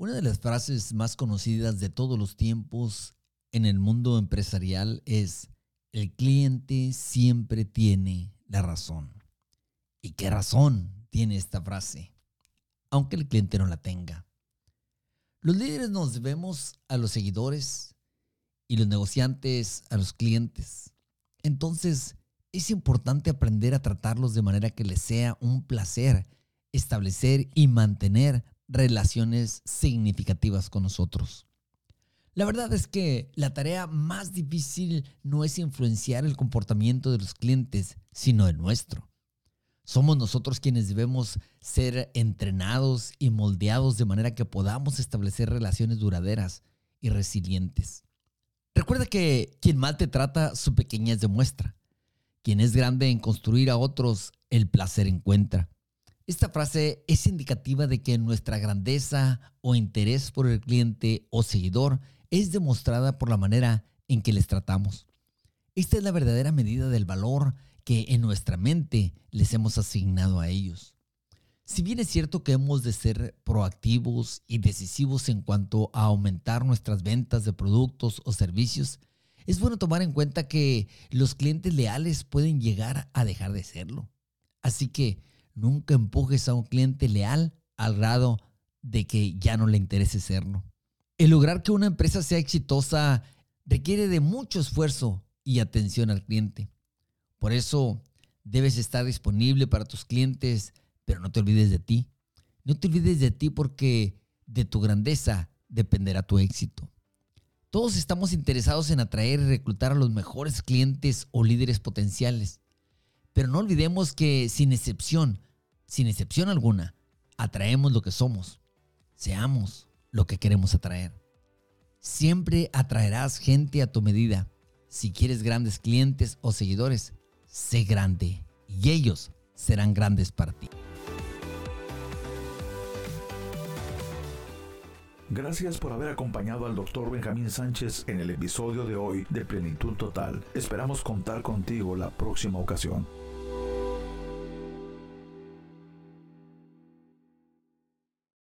Una de las frases más conocidas de todos los tiempos en el mundo empresarial es, el cliente siempre tiene la razón. ¿Y qué razón tiene esta frase? Aunque el cliente no la tenga. Los líderes nos debemos a los seguidores y los negociantes a los clientes. Entonces, es importante aprender a tratarlos de manera que les sea un placer establecer y mantener relaciones significativas con nosotros. La verdad es que la tarea más difícil no es influenciar el comportamiento de los clientes, sino el nuestro. Somos nosotros quienes debemos ser entrenados y moldeados de manera que podamos establecer relaciones duraderas y resilientes. Recuerda que quien mal te trata, su pequeñez demuestra. Quien es grande en construir a otros, el placer encuentra. Esta frase es indicativa de que nuestra grandeza o interés por el cliente o seguidor es demostrada por la manera en que les tratamos. Esta es la verdadera medida del valor que en nuestra mente les hemos asignado a ellos. Si bien es cierto que hemos de ser proactivos y decisivos en cuanto a aumentar nuestras ventas de productos o servicios, es bueno tomar en cuenta que los clientes leales pueden llegar a dejar de serlo. Así que Nunca empujes a un cliente leal al grado de que ya no le interese serlo. El lograr que una empresa sea exitosa requiere de mucho esfuerzo y atención al cliente. Por eso debes estar disponible para tus clientes, pero no te olvides de ti. No te olvides de ti porque de tu grandeza dependerá tu éxito. Todos estamos interesados en atraer y reclutar a los mejores clientes o líderes potenciales. Pero no olvidemos que sin excepción, sin excepción alguna, atraemos lo que somos. Seamos lo que queremos atraer. Siempre atraerás gente a tu medida. Si quieres grandes clientes o seguidores, sé grande y ellos serán grandes para ti. Gracias por haber acompañado al Dr. Benjamín Sánchez en el episodio de hoy de Plenitud Total. Esperamos contar contigo la próxima ocasión.